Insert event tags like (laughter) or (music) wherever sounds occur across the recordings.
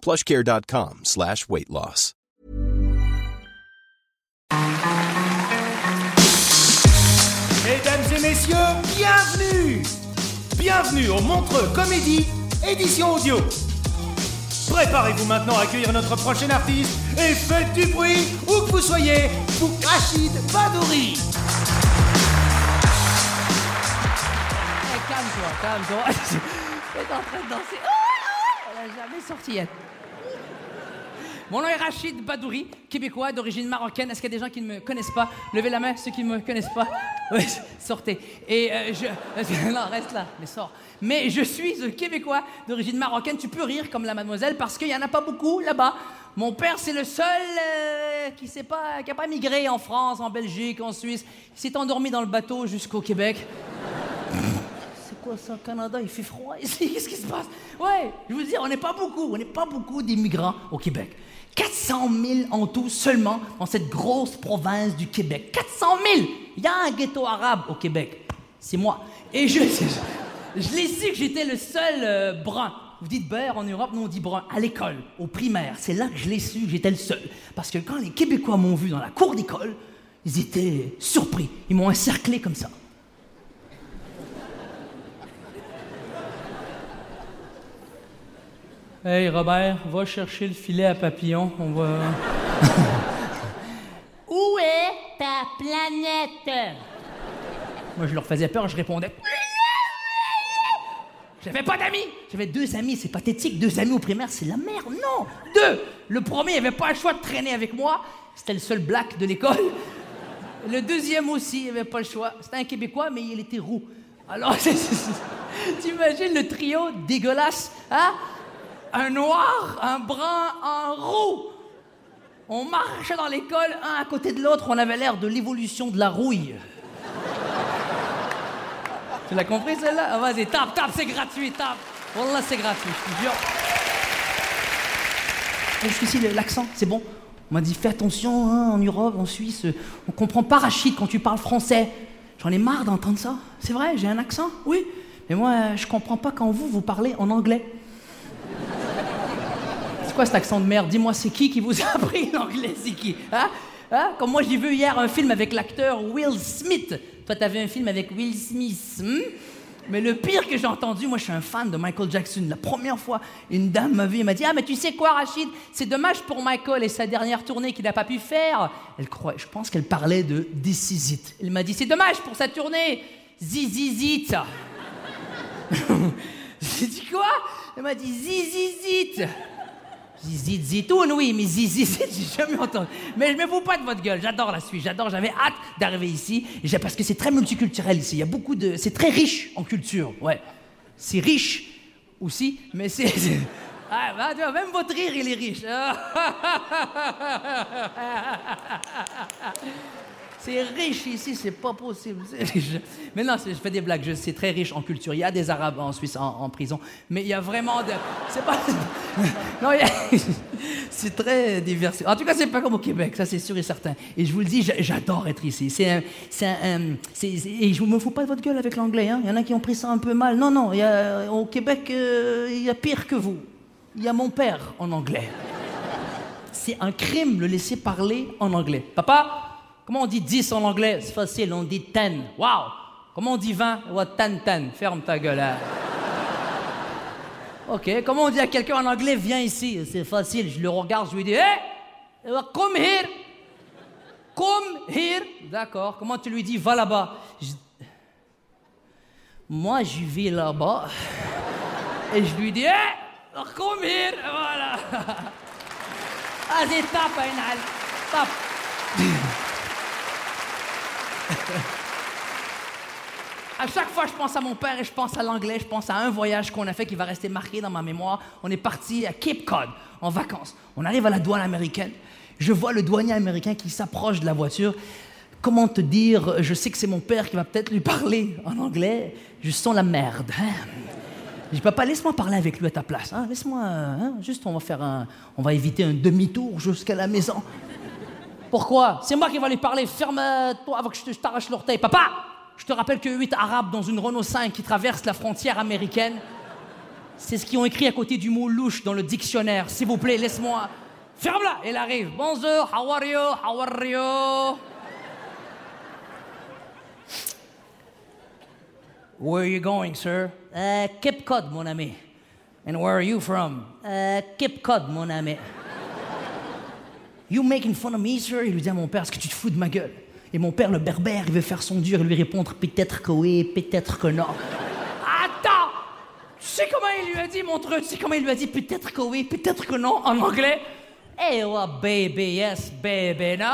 plushcare.com slash weight loss. Mesdames et messieurs, bienvenue Bienvenue au Montreux Comédie, édition audio. Préparez-vous maintenant à accueillir notre prochain artiste et faites du bruit où que vous soyez pour Rachid Badouri. Eh, calme-toi, calme-toi. (laughs) T'es en train de danser. Oh, elle a jamais sorti elle. Mon nom est Rachid Badouri, québécois d'origine marocaine. Est-ce qu'il y a des gens qui ne me connaissent pas? Levez la main, ceux qui ne me connaissent pas. (laughs) Oui, sortez. Et euh, je. (laughs) Non, reste là, mais sors. Mais je suis québécois d'origine marocaine. Tu peux rire comme la mademoiselle parce qu'il n'y en a pas beaucoup là-bas. Mon père, c'est le seul euh, qui n'a pas, pas migré en France, en Belgique, en Suisse. Il s'est endormi dans le bateau jusqu'au Québec. (laughs) C'est quoi ça, Canada? Il fait froid ici? Qu'est-ce qui se passe? Ouais, je vous dis, on n'est pas beaucoup. On n'est pas beaucoup d'immigrants au Québec. 400 000 en tout seulement dans cette grosse province du Québec. 400 000! Il y a un ghetto arabe au Québec. C'est moi. Et je, (laughs) je, l'ai su que j'étais le seul euh, brun. Vous dites beurre en Europe, nous on dit brun. À l'école, au primaire, c'est là que je l'ai su que j'étais le seul. Parce que quand les Québécois m'ont vu dans la cour d'école, ils étaient surpris. Ils m'ont encerclé comme ça. Hey Robert, va chercher le filet à papillon. On va. (laughs) Où est ta planète? Moi, je leur faisais peur, je répondais. J'avais pas d'amis. J'avais deux amis, c'est pathétique. Deux amis au primaire, c'est la merde. Non, deux. Le premier, il avait pas le choix de traîner avec moi. C'était le seul black de l'école. Le deuxième aussi, il avait pas le choix. C'était un Québécois, mais il était roux. Alors, (laughs) t'imagines le trio dégueulasse, hein? Un noir, un brun, un roux. On marchait dans l'école, un à côté de l'autre, on avait l'air de l'évolution de la rouille. Tu l'as compris celle-là? Ah, Vas-y, tape, tape, c'est gratuit, tape. Wallah, c'est gratuit, je te jure. Jusqu'ici, l'accent, c'est bon? On m'a dit, fais attention, hein, en Europe, en Suisse, on comprend pas Rachid quand tu parles français. J'en ai marre d'entendre ça. C'est vrai, j'ai un accent, oui. Mais moi, je comprends pas quand vous, vous parlez en anglais. Quoi cet accent de merde Dis-moi, c'est qui qui vous a appris l'anglais C'est qui hein Hein? Comme moi, j'ai vu hier un film avec l'acteur Will Smith. Toi, t'avais un film avec Will Smith. hmm? Mais le pire que j'ai entendu, moi, je suis un fan de Michael Jackson. La première fois, une dame m'a vu et m'a dit Ah, mais tu sais quoi, Rachid? C'est dommage pour Michael et sa dernière tournée qu'il n'a pas pu faire. Elle croit, je pense qu'elle parlait de This Is It. Elle m'a dit C'est dommage pour sa tournée. Zizizit. (laughs) J'ai dit quoi? Elle m'a dit Zizizit. Zizit Zitoun, oui, mais Zizit, (laughs) j'ai jamais entendu. Mais je me fous pas de votre gueule, j'adore la Suisse, j'adore, j'avais hâte d'arriver ici, parce que c'est très multiculturel ici, il y a beaucoup de... C'est très riche en culture, ouais. C'est riche aussi, mais c'est... (laughs) Ah, bah, tu même votre rire, il est riche. (laughs) C'est riche ici, c'est pas possible. Mais non, je fais des blagues, c'est très riche en culture. Il y a des Arabes en Suisse en, prison, mais il y a vraiment de. C'est pas. (laughs) Non, (laughs) c'est très divers. En tout cas, c'est pas comme au Québec, ça c'est sûr et certain. Et je vous le dis, j'a- j'adore être ici. C'est un. c'est- Et je me fous pas de votre gueule avec l'anglais. hein. Il y en a qui ont pris ça un peu mal. Non, non, il y a- au Québec, euh, il y a pire que vous. Il y a mon père en anglais. C'est un crime le laisser parler en anglais. Papa, comment on dit 10 en anglais? C'est facile, on dit 10. Wow Comment on dit 20 Ouais, 10, 10. Ferme ta gueule. hein. Ok, comment on dit à quelqu'un en anglais Viens ici? C'est facile, je le regarde, je lui dis Hé Euh, Come here. Come here. D'accord. Comment tu lui dis va là-bas? Moi, je vais là-bas. Et je lui dis, hé, come here. Voilà. (laughs) Vas-y, tape, Einal. Tape. À chaque fois, je pense à mon père et je pense à l'anglais. Je pense à un voyage qu'on a fait qui va rester marqué dans ma mémoire. On est parti à Cape Cod en vacances. On arrive à la douane américaine. Je vois le douanier américain qui s'approche de la voiture. Comment te dire Je sais que c'est mon père qui va peut-être lui parler en anglais. Je sens la merde. hein. Je dis, papa, laisse-moi parler avec lui à ta place. hein. Laisse-moi, hein, juste, on va faire un, on va éviter un demi-tour jusqu'à la maison. Pourquoi? C'est moi qui vais lui parler. Ferme-toi avant que je t'arrache l'orteil. Papa, je te rappelle que 8 Arabes dans une Renault 5 qui traversent la frontière américaine, c'est ce qu'ils ont écrit à côté du mot louche dans le dictionnaire. S'il vous plaît, laisse-moi. Ferme-la Elle arrive. Bonjour, how are you? How are you? Where are you going, sir? Uh, Cape Cod, mon ami. And where are you from? Uh, Cape Cod, mon ami. You making fun of me, sir? Il lui dit à mon père, est-ce que tu te fous de ma gueule? Et mon père, le berbère, il veut faire son dur et lui répondre peut-être que oui, peut-être que non. Attends! Tu sais comment il lui a dit, mon truc? Tu sais comment il lui a dit peut-être que oui, peut-être que non en anglais? Hey, what, baby, yes, baby, no.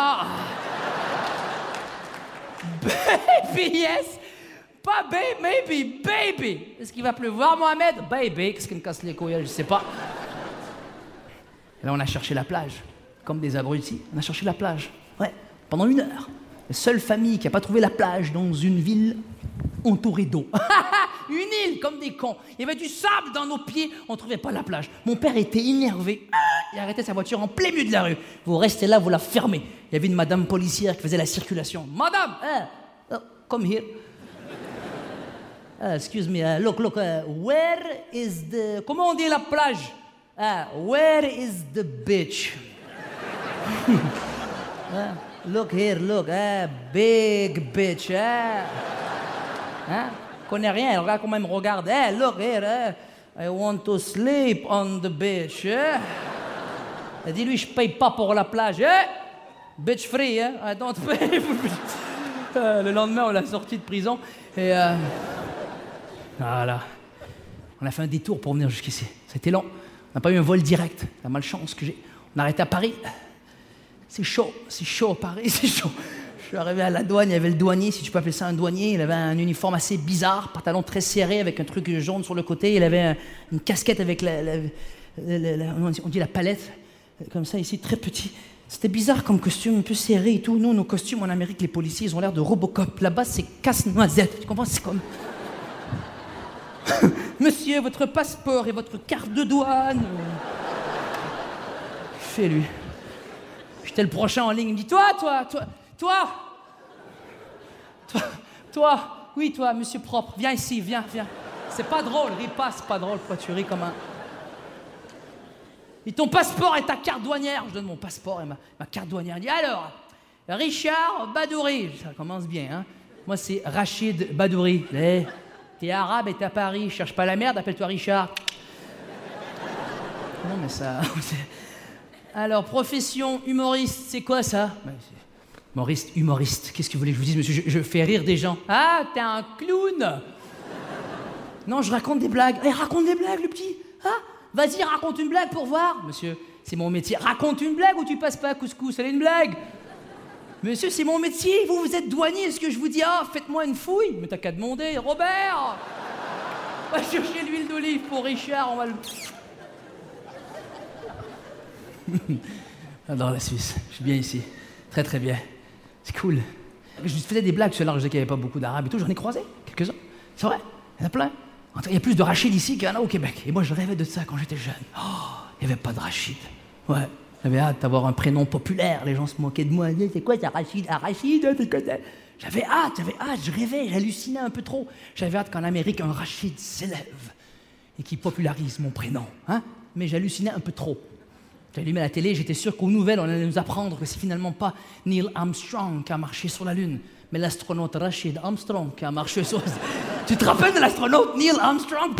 (laughs) baby, yes. Pas baby, maybe, baby. Est-ce qu'il va pleuvoir, Mohamed? Baby, qu'est-ce qu'il me casse les couilles? Je sais pas. Là, on a cherché la plage, comme des abrutis. On a cherché la plage, ouais, pendant une heure. La seule famille qui n'a pas trouvé la plage dans une ville entourée d'eau. (laughs) une île, comme des cons. Il y avait du sable dans nos pieds, on ne trouvait pas la plage. Mon père était énervé. Ah Il arrêtait sa voiture en plein milieu de la rue. Vous restez là, vous la fermez. Il y avait une madame policière qui faisait la circulation. Madame, hein, oh, come here. Uh, excuse me, uh, look, look, uh, where is the... Comment on dit la plage? Ah, where is the beach? (laughs) Look here, look, ah, big bitch, ah. Hein? Connais rien, regarde comment elle me regarde. Hey, look here, eh. I want to sleep on the beach, eh. Elle dit, lui, je paye pas pour la plage, eh. Bitch free, hein? I don't pay. (laughs) Euh, le lendemain, on l'a sorti de prison et... euh, voilà. On a fait un détour pour venir jusqu'ici. C'était long. On n'a pas eu un vol direct. La malchance que j'ai. On a arrêté à Paris. C'est chaud. C'est chaud à Paris. (laughs) C'est chaud. Je suis arrivé à la douane. Il y avait le douanier, si tu peux appeler ça un douanier. Il avait un uniforme assez bizarre, pantalon très serré avec un truc jaune sur le côté. Il avait un- une casquette avec la, la- on dit la palette, comme ça ici, très petit. C'était bizarre comme costume, un peu serré et tout. Nous, nos costumes en Amérique, les policiers, ils ont l'air de Robocop. Là-bas, c'est casse-noisette. Tu comprends? C'est comme. (laughs) Monsieur, votre passeport et votre carte de douane. Fais lui. J'étais le prochain en ligne. Il me dit Toi, toi, toi, toi, toi, toi, oui, toi, monsieur propre, viens ici, viens, viens. C'est pas drôle, ris pas, c'est pas drôle. Pourquoi tu ris comme un. Et ton passeport et ta carte douanière. Je donne mon passeport et ma, ma carte douanière. Il dit alors, Richard Badouri. Ça commence bien, hein. Moi, c'est Rachid Badouri. Eh, T'es arabe et t'es à Paris. Cherche pas la merde, appelle-toi Richard. Non, mais ça. (laughs) Alors, profession humoriste, c'est quoi ça? C'est- Humoriste, humoriste. Qu'est-ce que vous voulez que je vous dise, monsieur? Je, je fais rire des gens. Ah, t'es un clown Non, je raconte des blagues. Eh, raconte des blagues, le petit. Ah, vas-y, raconte une blague pour voir. Monsieur, c'est mon métier. Raconte une blague ou tu passes pas à couscous? Elle est une blague. Monsieur, c'est mon métier. Vous, vous êtes douanier. Est-ce que je vous dis, ah, faites-moi une fouille? Mais t'as qu'à demander. Robert (laughs) Va chercher l'huile d'olive pour Richard. On va le. (laughs) J'adore la Suisse. Je suis bien ici. Très, très bien. C'est cool. Je faisais des blagues sur là, je disais qu'il n'y avait pas beaucoup d'arabes et tout. J'en ai croisé quelques-uns. C'est vrai? Il y en a plein. Il y a plus de Rachid ici qu'il y en a au Québec. Et moi, je rêvais de ça quand j'étais jeune. Oh, il n'y avait pas de Rachid. Ouais. J'avais hâte d'avoir un prénom populaire. Les gens se moquaient de moi. C'est quoi, ça, Rachid? Ah, Rachid, c'est quoi ça? J'avais hâte, j'avais hâte. Je rêvais, j'hallucinais un peu trop. J'avais hâte qu'en Amérique, un Rachid s'élève et qui popularise mon prénom. Hein? Mais j'hallucinais un peu trop. J'allumais la télé, j'étais sûr qu'aux nouvelles, on allait nous apprendre que c'est finalement pas Neil Armstrong qui a marché sur la Lune, mais l'astronaute Rachid Armstrong qui a marché sur... (laughs) tu te rappelles de l'astronaute Neil Armstrong?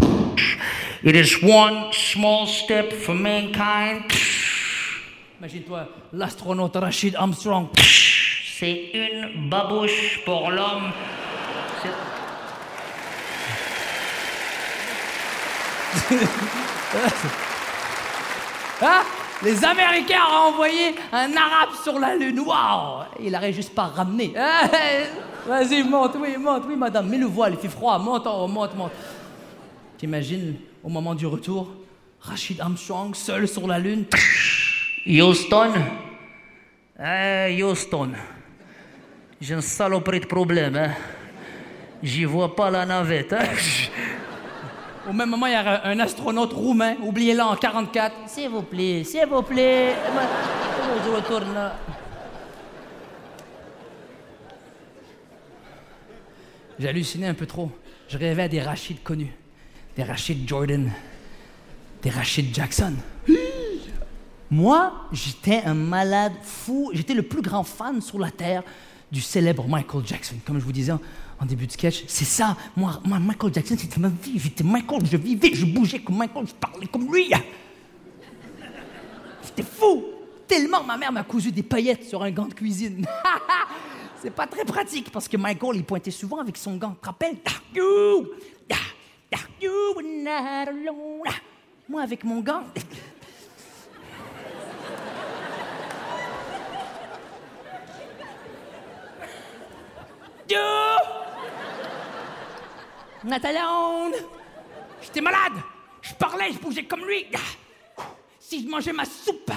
It is one small step for mankind. Imagine-toi, l'astronaute Rachid Armstrong. C'est une babouche pour l'homme. (laughs) Hein? Les Américains ont envoyé un Arabe sur la Lune. Waouh Il aurait juste pas ramené. Hein Vas-y, monte, oui, monte, oui, madame. Mets le voile, il fait froid. Monte en haut, monte, monte. T'imagines, au moment du retour, Rachid Armstrong seul sur la Lune. Houston Eh, Houston. J'ai une saloperie de problème, hein. J'y vois pas la navette, hein. (laughs) Au même moment, il y a un astronaute roumain, oublié là en 44. S'il vous plaît, s'il vous plaît. Je retourne là? J'ai halluciné un peu trop. Je rêvais à des Rachid connus. Des Rachid Jordan. Des Rachid Jackson. Moi, j'étais un malade fou. J'étais le plus grand fan sur la Terre du célèbre Michael Jackson. Comme je vous disais en, début de sketch, c'est ça. Moi, Michael Jackson, c'était ma vie. J'étais Michael, je vivais, je bougeais comme Michael, je parlais comme lui. C'était fou. Tellement ma mère m'a cousu des paillettes sur un gant de cuisine. (laughs) C'est pas très pratique parce que Michael, il pointait souvent avec son gant. Tu te rappelles? Moi, avec mon gant. (laughs) Not alone. J'étais malade. Je parlais, je bougeais comme lui. Si je mangeais ma soupe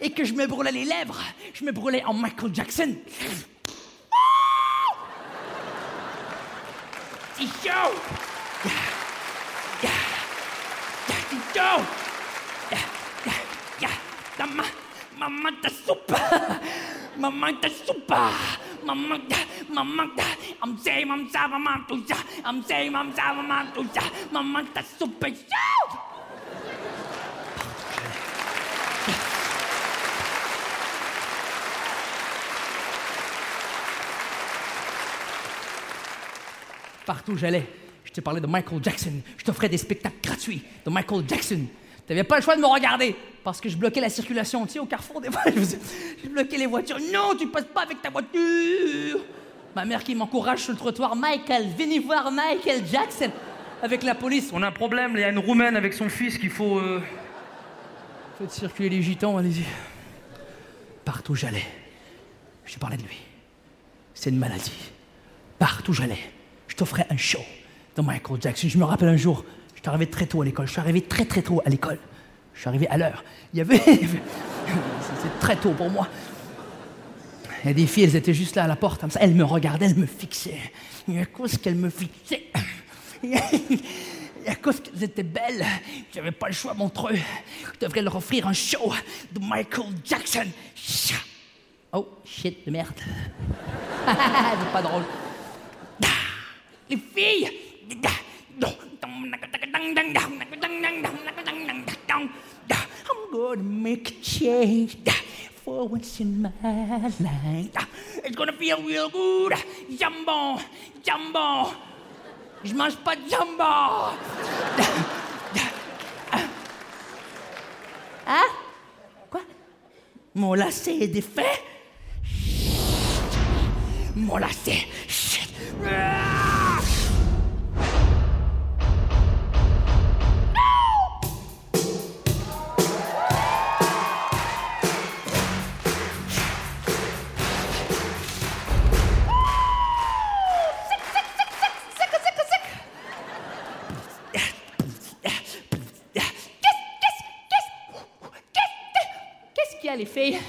et que je me brûlais les lèvres, je me brûlais en Michael Jackson. C'est! Maman, ta soupe! Maman, ta soupe! Maman, maman, I'm saying, I'm saying, maman, tout ça! I'm saying, I'm saying, maman, tout ça! Maman, ta soupe est chaude! Partout où j'allais, je te parlais de Michael Jackson. Je t'offrais des spectacles gratuits de Michael Jackson. Tu n'avais pas le choix de me regarder parce que je bloquais la circulation. Tu au carrefour, des fois, (laughs) je bloquais les voitures. Non, tu passes pas avec ta voiture. Ma mère qui m'encourage sur le trottoir. Michael, venez voir Michael Jackson. Avec la police. On a un problème, il y a une roumaine avec son fils qu'il faut. euh, Faites circuler les gitans, allez-y. Partout où j'allais, je te parlais de lui. C'est une maladie. Partout où j'allais, je t'offrais un show de Michael Jackson. Je me rappelle un jour, je suis arrivé très tôt à l'école. Je suis arrivé très très tôt à l'école. Je suis arrivé à l'heure. Il y avait. (laughs) C'est très tôt pour moi. A des filles, elles étaient juste là à la porte, comme ça. Elles me regardaient, elles me fixaient. Et à cause qu'elles me fixaient. Et à cause qu'elles étaient belles, j'avais pas le choix, montre eux. Je devrais leur offrir un show de Michael Jackson. Oh, shit de merde. C'est pas drôle. Les filles! I'm gonna make a change for once in my life. It's gonna feel real good. Jambon, jambon. Je mange pas de jambon. Hein? Quoi? Mon lacet est défait? Mon lacet. Qu'il y les filles?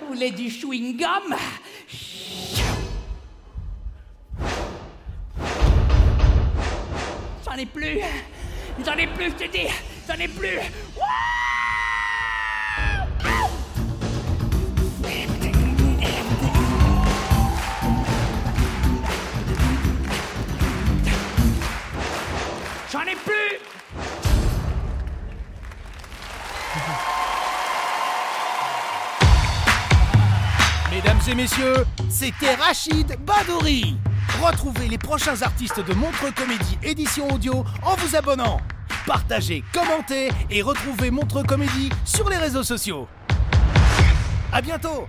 Vous voulez du chewing-gum? J'en ai plus! J'en ai plus, je te dis! J'en ai plus! J'en ai plus! Mesdames et messieurs, c'était Rachid Badouri. Retrouvez les prochains artistes de Montreux Comédie édition audio en vous abonnant. partagez, commentez et retrouvez Montreux Comédie sur les réseaux sociaux. À bientôt